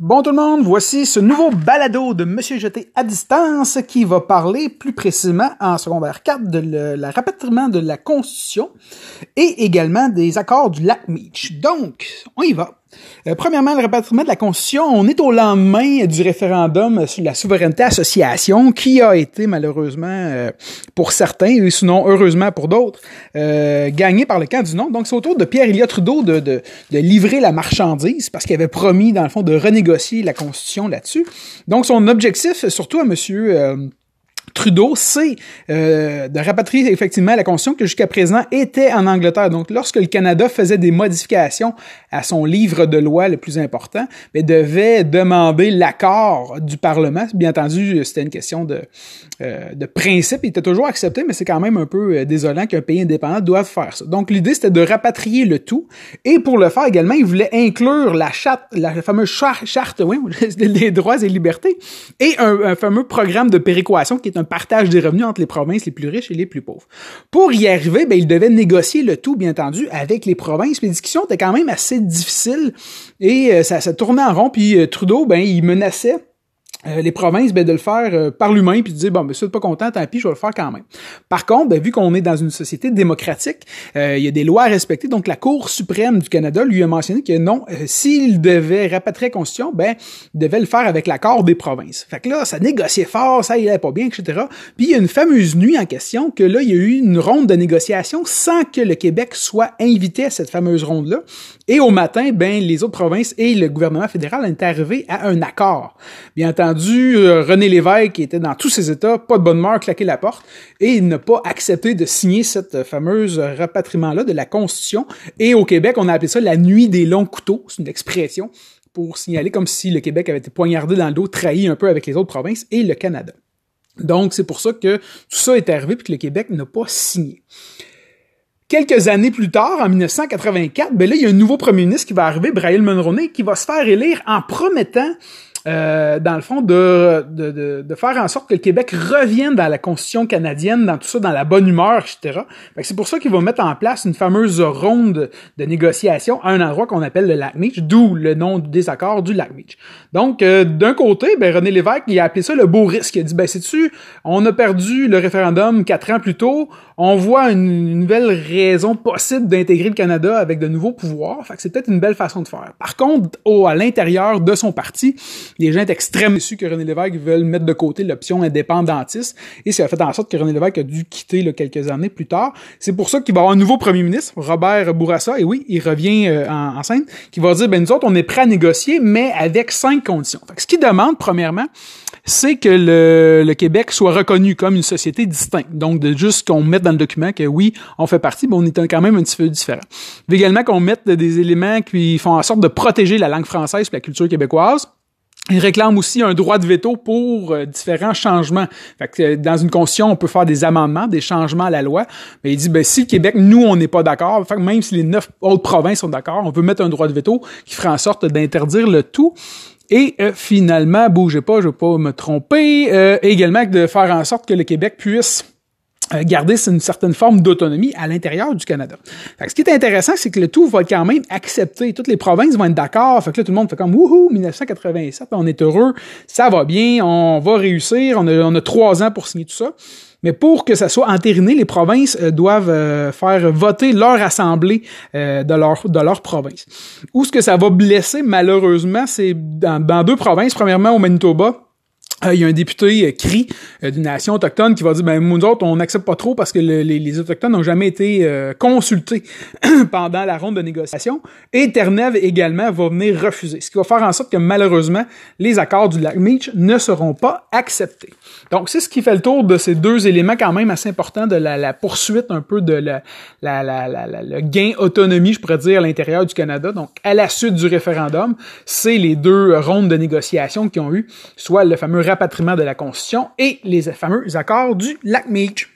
Bon tout le monde, voici ce nouveau balado de Monsieur Jeté à distance qui va parler plus précisément en secondaire 4 de la rapatriement de la Constitution et également des accords du lac Meach. Donc, on y va. Euh, premièrement, le rapatriement de la Constitution, on est au lendemain du référendum sur la souveraineté association qui a été malheureusement euh, pour certains, et sinon heureusement pour d'autres, euh, gagné par le camp du non. Donc c'est au tour de Pierre-Éliott Trudeau de, de, de, livrer la marchandise parce qu'il avait promis dans le fond de renégocier la Constitution là-dessus. Donc son objectif, surtout à monsieur... Trudeau, c'est euh, de rapatrier effectivement la Constitution que jusqu'à présent était en Angleterre. Donc, lorsque le Canada faisait des modifications à son livre de loi le plus important, mais devait demander l'accord du Parlement. Bien entendu, c'était une question de, euh, de principe. Il était toujours accepté, mais c'est quand même un peu euh, désolant qu'un pays indépendant doive faire ça. Donc, l'idée, c'était de rapatrier le tout. Et pour le faire également, il voulait inclure la charte, la fameuse charte, oui, des droits et libertés, et un, un fameux programme de péréquation qui est un partage des revenus entre les provinces les plus riches et les plus pauvres. Pour y arriver, ben, il devait négocier le tout, bien entendu, avec les provinces. Les discussions étaient quand même assez difficiles et euh, ça, ça tournait en rond. Puis euh, Trudeau, ben, il menaçait euh, les provinces, ben, de le faire euh, par lui-même, puis de dire, bon, ben, si vous pas content, tant pis, je vais le faire quand même. Par contre, ben, vu qu'on est dans une société démocratique, euh, il y a des lois à respecter, donc la Cour suprême du Canada lui a mentionné que non, s'il devait rapatrier la Constitution, ben, il devait le faire avec l'accord des provinces. Fait que là, ça négociait fort, ça allait pas bien, etc. Puis il y a une fameuse nuit en question que là, il y a eu une ronde de négociation sans que le Québec soit invité à cette fameuse ronde-là. Et au matin, ben, les autres provinces et le gouvernement fédéral étaient arrivés à un accord. Bien entendu, euh, René Lévesque, qui était dans tous ses états, pas de bonne humeur, claquer la porte, et il n'a pas accepté de signer cette fameuse rapatriement-là de la Constitution. Et au Québec, on a appelé ça la nuit des longs couteaux. C'est une expression pour signaler comme si le Québec avait été poignardé dans le dos, trahi un peu avec les autres provinces et le Canada. Donc, c'est pour ça que tout ça est arrivé puis que le Québec n'a pas signé. Quelques années plus tard, en 1984, ben là, il y a un nouveau premier ministre qui va arriver, Brian Mulroney, qui va se faire élire en promettant euh, dans le fond, de, de, de, faire en sorte que le Québec revienne dans la Constitution canadienne, dans tout ça, dans la bonne humeur, etc. C'est pour ça qu'il va mettre en place une fameuse ronde de négociation à un endroit qu'on appelle le lac Meach, d'où le nom du désaccord du lac Meach. Donc, euh, d'un côté, ben, René Lévesque, il a appelé ça le beau risque. Il a dit, ben, c'est-tu, on a perdu le référendum quatre ans plus tôt, on voit une, nouvelle raison possible d'intégrer le Canada avec de nouveaux pouvoirs. Fait que c'est peut-être une belle façon de faire. Par contre, au, à l'intérieur de son parti, les gens extrêmement déçus que René Lévesque veulent mettre de côté l'option indépendantiste et ça a fait en sorte que René Lévesque a dû quitter là, quelques années plus tard. C'est pour ça qu'il va avoir un nouveau premier ministre, Robert Bourassa, et oui, il revient euh, en, scène, qui va dire, ben nous autres, on est prêts à négocier, mais avec cinq conditions. Fait ce qu'il demande, premièrement, c'est que le, Québec soit reconnu comme une société distincte. Donc, de juste qu'on mette dans le document que oui, on fait partie, mais on est quand même un petit peu différent. Mais également qu'on mette des éléments qui font en sorte de protéger la langue française et la culture québécoise. Il réclame aussi un droit de veto pour euh, différents changements. Fait que, euh, dans une constitution, on peut faire des amendements, des changements à la loi. Mais il dit, ben, si le Québec, nous, on n'est pas d'accord, fait même si les neuf autres provinces sont d'accord, on peut mettre un droit de veto qui fera en sorte d'interdire le tout. Et euh, finalement, bougez pas, je vais pas me tromper, euh, également de faire en sorte que le Québec puisse garder une certaine forme d'autonomie à l'intérieur du Canada. Fait que ce qui est intéressant, c'est que le tout va être quand même accepté. Toutes les provinces vont être d'accord. Fait que là, tout le monde fait comme wouhou, 1987, on est heureux, ça va bien, on va réussir, on a, on a trois ans pour signer tout ça. Mais pour que ça soit entériné, les provinces euh, doivent euh, faire voter leur assemblée euh, de leur de leur province. Où ce que ça va blesser malheureusement, c'est dans, dans deux provinces. Premièrement au Manitoba, il y a un député cri d'une nation autochtone qui va dire ben nous autres on n'accepte pas trop parce que les, autochtones n'ont jamais été consultés pendant la ronde de négociation et Terre-Neuve également va venir refuser ce qui va faire en sorte que malheureusement les accords du lac Meach ne seront pas acceptés. Donc, c'est ce qui fait le tour de ces deux éléments quand même assez importants de la, poursuite un peu de la, le gain autonomie, je pourrais dire, à l'intérieur du Canada. Donc, à la suite du référendum, c'est les deux rondes de négociation qui ont eu, soit le fameux rapatriement de la Constitution et les fameux accords du lac Meach.